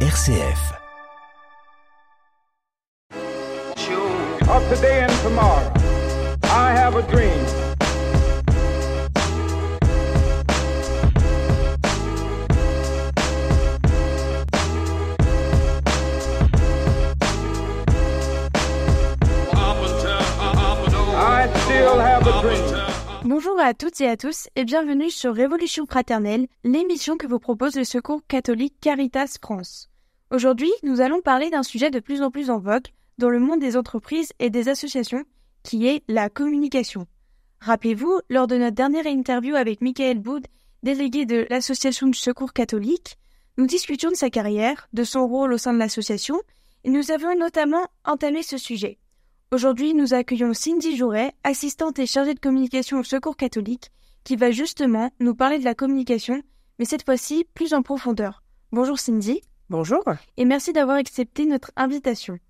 RCF. of today and tomorrow. I have a dream. Bonjour à toutes et à tous et bienvenue sur Révolution Fraternelle, l'émission que vous propose le Secours catholique Caritas France. Aujourd'hui, nous allons parler d'un sujet de plus en plus en vogue dans le monde des entreprises et des associations, qui est la communication. Rappelez-vous, lors de notre dernière interview avec Michael Boud, délégué de l'Association du Secours catholique, nous discutions de sa carrière, de son rôle au sein de l'association, et nous avions notamment entamé ce sujet. Aujourd'hui, nous accueillons Cindy Jouret, assistante et chargée de communication au Secours catholique, qui va justement nous parler de la communication, mais cette fois-ci plus en profondeur. Bonjour Cindy. Bonjour. Et merci d'avoir accepté notre invitation.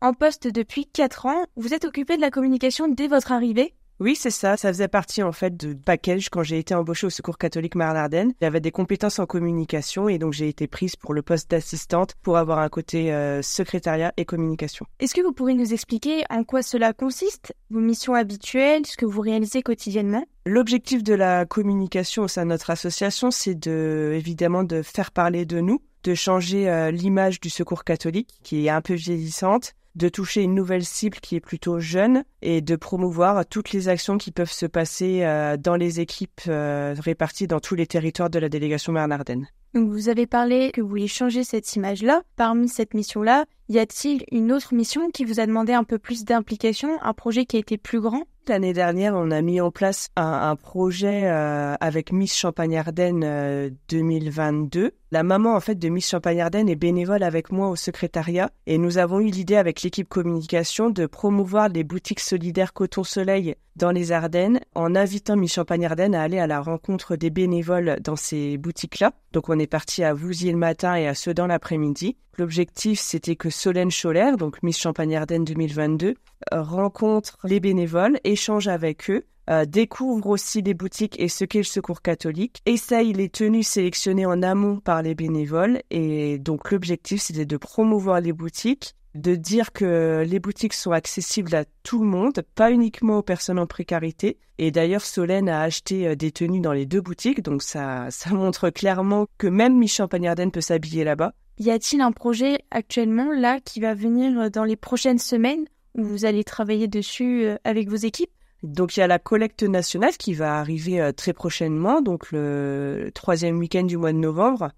En poste depuis 4 ans, vous êtes occupé de la communication dès votre arrivée Oui, c'est ça. Ça faisait partie en fait de package quand j'ai été embauchée au Secours catholique Marne-Ardenne. J'avais des compétences en communication et donc j'ai été prise pour le poste d'assistante pour avoir un côté euh, secrétariat et communication. Est-ce que vous pourriez nous expliquer en quoi cela consiste, vos missions habituelles, ce que vous réalisez quotidiennement? L'objectif de la communication au sein de notre association, c'est de évidemment de faire parler de nous, de changer euh, l'image du Secours catholique qui est un peu vieillissante, de toucher une nouvelle cible qui est plutôt jeune et de promouvoir toutes les actions qui peuvent se passer euh, dans les équipes euh, réparties dans tous les territoires de la délégation Marne-Ardenne. Donc vous avez parlé que vous vouliez changer cette image-là. Parmi cette mission-là, y a-t-il une autre mission qui vous a demandé un peu plus d'implication, un projet qui a été plus grand? L'année dernière, on a mis en place un, un projet euh, avec Miss Champagne-Ardenne euh, 2022. La maman en fait de Miss Champagne-Ardenne est bénévole avec moi au secrétariat et nous avons eu l'idée avec l'équipe communication de promouvoir les boutiques solidaires Coton Soleil dans les Ardennes en invitant Miss Champagne-Ardenne à aller à la rencontre des bénévoles dans ces boutiques-là. Donc on est parti à Vouziers le matin et à Sedan l'après-midi. L'objectif c'était que Solène Scholler, donc Miss Champagne-Ardenne 2022, rencontre les bénévoles, échange avec eux, euh, découvre aussi les boutiques et ce qu'est le secours catholique, essaye les tenues sélectionnées en amont par les bénévoles et donc l'objectif c'était de promouvoir les boutiques, de dire que les boutiques sont accessibles à tout le monde, pas uniquement aux personnes en précarité. Et d'ailleurs, Solène a acheté euh, des tenues dans les deux boutiques, donc ça, ça montre clairement que même Miss Champagne-Ardenne peut s'habiller là-bas. Y a-t-il un projet actuellement là qui va venir dans les prochaines semaines où vous allez travailler dessus euh, avec vos équipes? Donc il y a la collecte nationale qui va arriver euh, très prochainement, donc le troisième week-end du mois de novembre.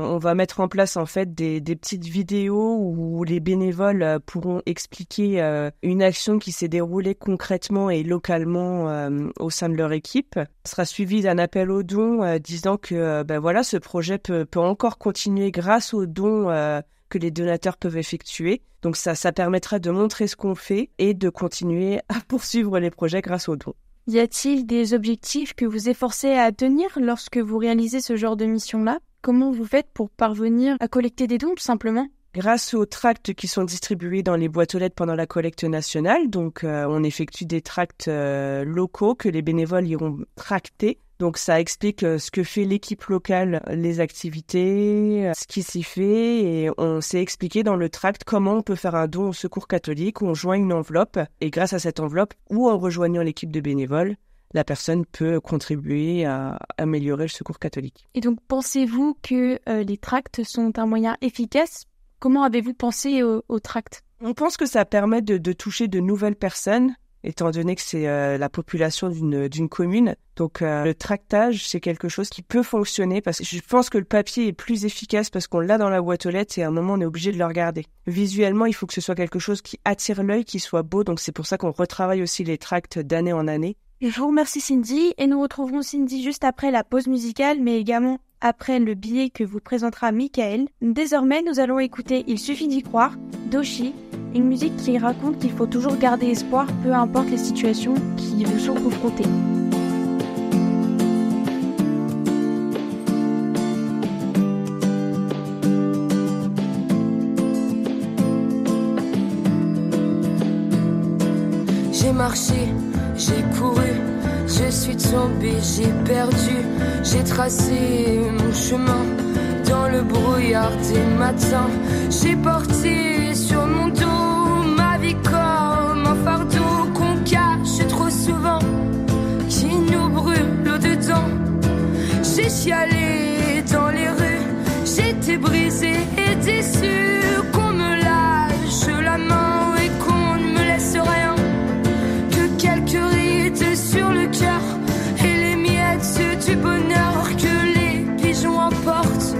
On va mettre en place en fait des, petites vidéos où les bénévoles euh, pourront expliquer euh, une action qui s'est déroulée concrètement et localement au sein de leur équipe. Ce sera suivi d'un appel aux dons disant que ben voilà ce projet peut, peut encore continuer grâce aux dons que les donateurs peuvent effectuer. Donc ça, ça permettra de montrer ce qu'on fait et de continuer à poursuivre les projets grâce aux dons. Y a-t-il des objectifs que vous efforcez à tenir lorsque vous réalisez ce genre de mission-là? Comment vous faites pour parvenir à collecter des dons tout simplement? Grâce aux tracts qui sont distribués dans les boîtes aux lettres pendant la collecte nationale, donc euh, on effectue des tracts euh, locaux que les bénévoles iront tracter. Donc ça explique euh, ce que fait l'équipe locale, les activités, euh, ce qui s'y fait, et on s'est expliqué dans le tract comment on peut faire un don au secours catholique, où on joint une enveloppe, et grâce à cette enveloppe, ou en rejoignant l'équipe de bénévoles, la personne peut contribuer à améliorer le secours catholique. Et donc pensez-vous que euh, les tracts sont un moyen efficace? Comment avez-vous pensé au, au tract? On pense que ça permet de, de toucher de nouvelles personnes, étant donné que c'est euh, la population d'une commune. Donc euh, le tractage, c'est quelque chose qui peut fonctionner parce que je pense que le papier est plus efficace parce qu'on l'a dans la boîte aux lettres et à un moment on est obligé de le regarder. Visuellement, il faut que ce soit quelque chose qui attire l'œil, qui soit beau. Donc c'est pour ça qu'on retravaille aussi les tracts d'année en année. Je vous remercie Cindy et nous retrouverons Cindy juste après la pause musicale mais également après le billet que vous présentera Michael. Désormais, nous allons écouter Il suffit d'y croire d'Oshi, une musique qui raconte qu'il faut toujours garder espoir peu importe les situations qui vous sont confrontées. J'ai marché, j'ai couru, je suis tombé, j'ai perdu, j'ai tracé mon chemin dans le brouillard des matins. J'ai porté sur J'ai chialé dans les rues, j'étais brisée et déçue qu'on me lâche la main et qu'on ne me laisse rien. Que quelques rides sur le cœur et les miettes du bonheur que les pigeons emportent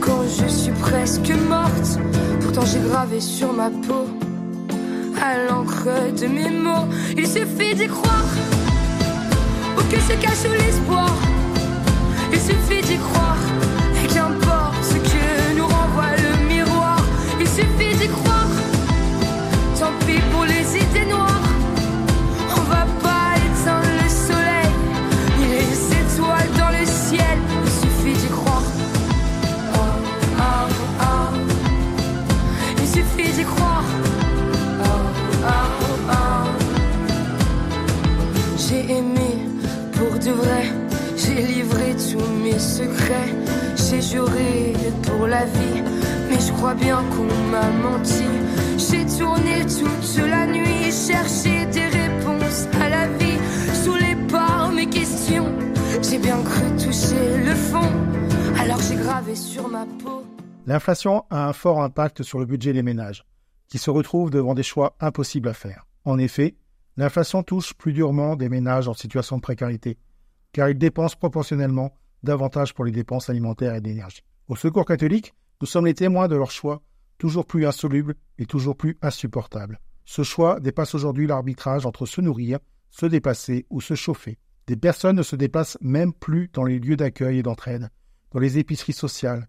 quand je suis presque morte. Pourtant j'ai gravé sur ma peau à l'encre de mes mots. Il suffit d'y croire ou que se cache l'espoir. Il suffit d'y croire et qu'importe ce que nous renvoie le miroir. Il suffit d'y croire. Mes secrets. J'ai juré pour la vie. Mais je crois bien qu'on m'a menti. J'ai tourné toute la nuit, cherché des réponses à la vie. Saoulé par mes questions, j'ai bien cru toucher le fond. Alors j'ai gravé sur ma peau. L'inflation a un fort impact sur le budget des ménages, qui se retrouvent devant des choix impossibles à faire. En effet, l'inflation touche plus durement des ménages en situation de précarité, car ils dépensent proportionnellement davantage pour les dépenses alimentaires et d'énergie. Au Secours catholique, nous sommes les témoins de leur choix, toujours plus insoluble et toujours plus insupportable. Ce choix dépasse aujourd'hui l'arbitrage entre se nourrir, se déplacer ou se chauffer. Des personnes ne se déplacent même plus dans les lieux d'accueil et d'entraide, dans les épiceries sociales,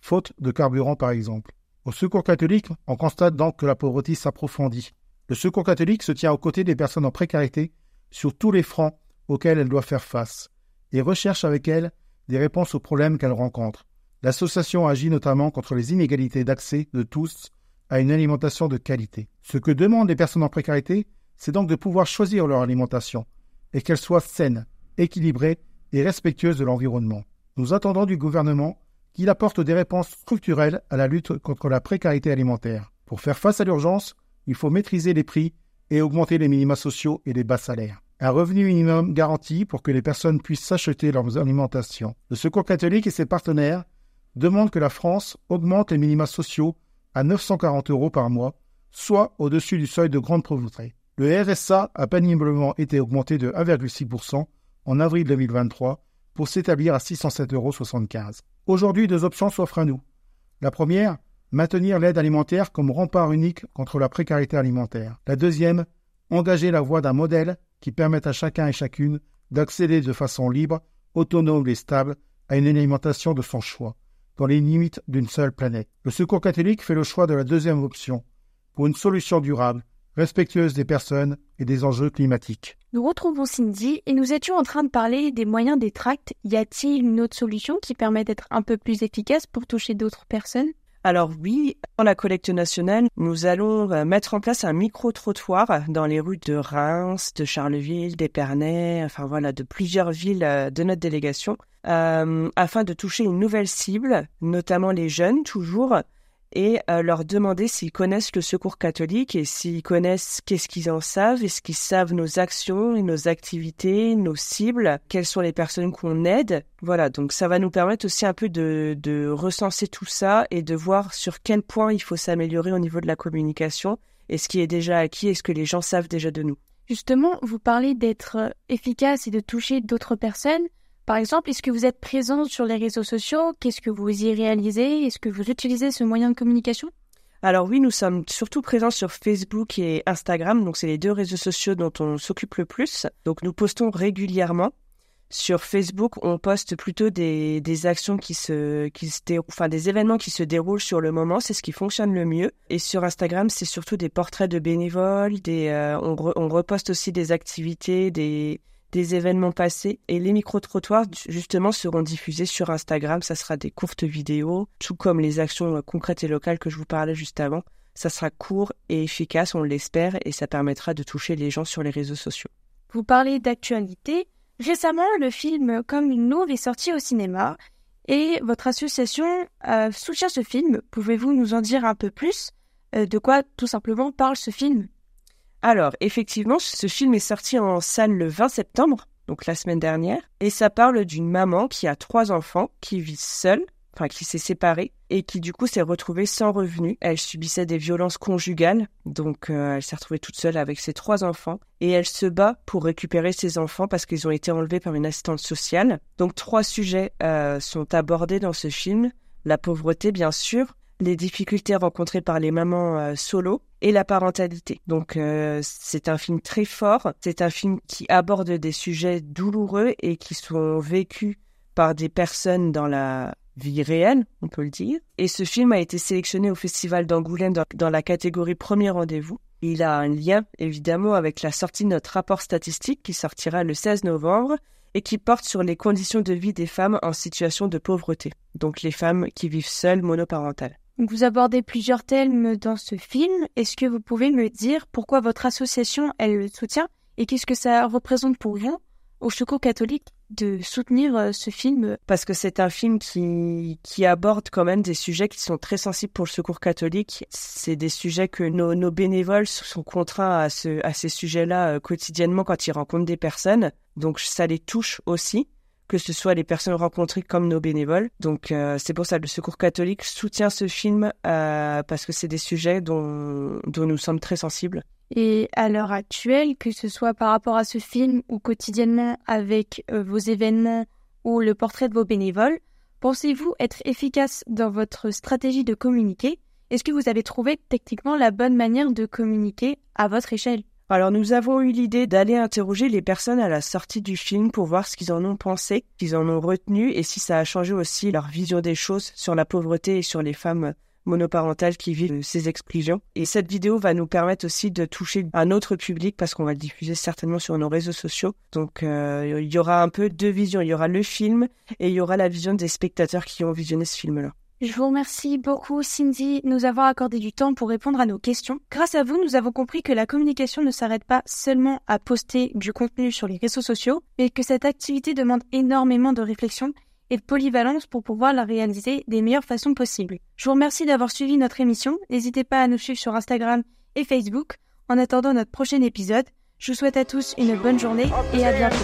faute de carburant par exemple. Au Secours catholique, on constate donc que la pauvreté s'approfondit. Le Secours catholique se tient aux côtés des personnes en précarité sur tous les fronts auxquels elles doivent faire face et recherche avec elles des réponses aux problèmes qu'elles rencontrent. L'association agit notamment contre les inégalités d'accès de tous à une alimentation de qualité. Ce que demandent les personnes en précarité, c'est donc de pouvoir choisir leur alimentation et qu'elle soit saine, équilibrée et respectueuse de l'environnement. Nous attendons du gouvernement qu'il apporte des réponses structurelles à la lutte contre la précarité alimentaire. Pour faire face à l'urgence, il faut maîtriser les prix et augmenter les minima sociaux et les bas salaires. Un revenu minimum garanti pour que les personnes puissent s'acheter leurs alimentations. Le Secours catholique et ses partenaires demandent que la France augmente les minima sociaux à 940 euros par mois, soit au-dessus du seuil de grande pauvreté. Le RSA a péniblement été augmenté de 1,6% en avril 2023 pour s'établir à 607,75 euros. Aujourd'hui, deux options s'offrent à nous. La première, maintenir l'aide alimentaire comme rempart unique contre la précarité alimentaire. La deuxième, engager la voie d'un modèle qui permette à chacun et chacune d'accéder de façon libre, autonome et stable à une alimentation de son choix, dans les limites d'une seule planète. Le Secours catholique fait le choix de la deuxième option, pour une solution durable, respectueuse des personnes et des enjeux climatiques. Nous retrouvons Cindy et nous étions en train de parler des moyens des tracts. Y a-t-il une autre solution qui permet d'être un peu plus efficace pour toucher d'autres personnes? Alors oui, dans la collecte nationale, nous allons euh, mettre en place un micro-trottoir dans les rues de Reims, de Charleville, d'Épernay, enfin voilà, de plusieurs villes euh, de notre délégation, euh, afin de toucher une nouvelle cible, notamment les jeunes toujours, et euh, leur demander s'ils connaissent le secours catholique et s'ils connaissent qu'est-ce qu'ils en savent, est-ce qu'ils savent nos actions, et nos activités, nos cibles, quelles sont les personnes qu'on aide. Voilà, donc ça va nous permettre aussi un peu de, recenser tout ça et de voir sur quel point il faut s'améliorer au niveau de la communication et ce qui est déjà acquis et ce que les gens savent déjà de nous. Justement, vous parlez d'être efficace et de toucher d'autres personnes. Par exemple, est-ce que vous êtes présent sur les réseaux sociaux? Qu'est-ce que vous y réalisez? Est-ce que vous utilisez ce moyen de communication? Alors oui, nous sommes surtout présents sur Facebook et Instagram, donc c'est les deux réseaux sociaux dont on s'occupe le plus. Donc nous postons régulièrement. Sur Facebook, on poste plutôt des, actions qui se, qui se dé- enfin des événements qui se déroulent sur le moment, c'est ce qui fonctionne le mieux. Et sur Instagram, c'est surtout des portraits de bénévoles, euh, on, on reposte aussi des activités, des, des événements passés. Et les micro-trottoirs, justement, seront diffusés sur Instagram. Ça sera des courtes vidéos, tout comme les actions euh, concrètes et locales que je vous parlais juste avant. Ça sera court et efficace, on l'espère, et ça permettra de toucher les gens sur les réseaux sociaux. Vous parlez d'actualité. Récemment, le film Comme une louve est sorti au cinéma. Et votre association euh, soutient ce film. Pouvez-vous nous en dire un peu plus euh, De quoi tout simplement parle ce film? Alors, effectivement, ce film est sorti en salle le 20 septembre, donc la semaine dernière, et ça parle d'une maman qui a trois enfants, qui vit seule, enfin qui s'est séparée, et qui du coup s'est retrouvée sans revenu. Elle subissait des violences conjugales, donc euh, elle s'est retrouvée toute seule avec ses trois enfants, et elle se bat pour récupérer ses enfants parce qu'ils ont été enlevés par une assistante sociale. Donc trois sujets euh, sont abordés dans ce film. La pauvreté, bien sûr, les difficultés rencontrées par les mamans euh, solo et la parentalité. Donc euh, c'est un film très fort, c'est un film qui aborde des sujets douloureux et qui sont vécus par des personnes dans la vie réelle, on peut le dire. Et ce film a été sélectionné au Festival d'Angoulême dans, dans la catégorie Premier Rendez-vous. Il a un lien évidemment avec la sortie de notre rapport statistique qui sortira le 16 novembre et qui porte sur les conditions de vie des femmes en situation de pauvreté, donc les femmes qui vivent seules monoparentales. Vous abordez plusieurs thèmes dans ce film. Est-ce que vous pouvez me dire pourquoi votre association elle le soutient et qu'est-ce que ça représente pour vous au Secours catholique de soutenir euh, ce film? Parce que c'est un film qui, qui aborde quand même des sujets qui sont très sensibles pour le Secours catholique. C'est des sujets que nos, nos bénévoles sont contraints à, ce, à ces sujets-là euh, quotidiennement quand ils rencontrent des personnes. Donc ça les touche aussi que ce soit les personnes rencontrées comme nos bénévoles. Donc euh, c'est pour ça que le Secours catholique soutient ce film euh, parce que c'est des sujets dont, dont nous sommes très sensibles. Et à l'heure actuelle, que ce soit par rapport à ce film ou quotidiennement avec euh, vos événements ou le portrait de vos bénévoles, pensez-vous être efficace dans votre stratégie de communiquer? Est-ce que vous avez trouvé techniquement la bonne manière de communiquer à votre échelle? Alors nous avons eu l'idée d'aller interroger les personnes à la sortie du film pour voir ce qu'ils en ont pensé, qu'ils en ont retenu et si ça a changé aussi leur vision des choses sur la pauvreté et sur les femmes monoparentales qui vivent ces exclusions. Et cette vidéo va nous permettre aussi de toucher un autre public parce qu'on va le diffuser certainement sur nos réseaux sociaux. Donc euh, il y aura un peu deux visions. Il y aura le film et il y aura la vision des spectateurs qui ont visionné ce film-là. Je vous remercie beaucoup, Cindy, de nous avoir accordé du temps pour répondre à nos questions. Grâce à vous, nous avons compris que la communication ne s'arrête pas seulement à poster du contenu sur les réseaux sociaux, mais que cette activité demande énormément de réflexion et de polyvalence pour pouvoir la réaliser des meilleures façons possibles. Je vous remercie d'avoir suivi notre émission. N'hésitez pas à nous suivre sur Instagram et Facebook. En attendant notre prochain épisode, je vous souhaite à tous une bonne journée et à bientôt.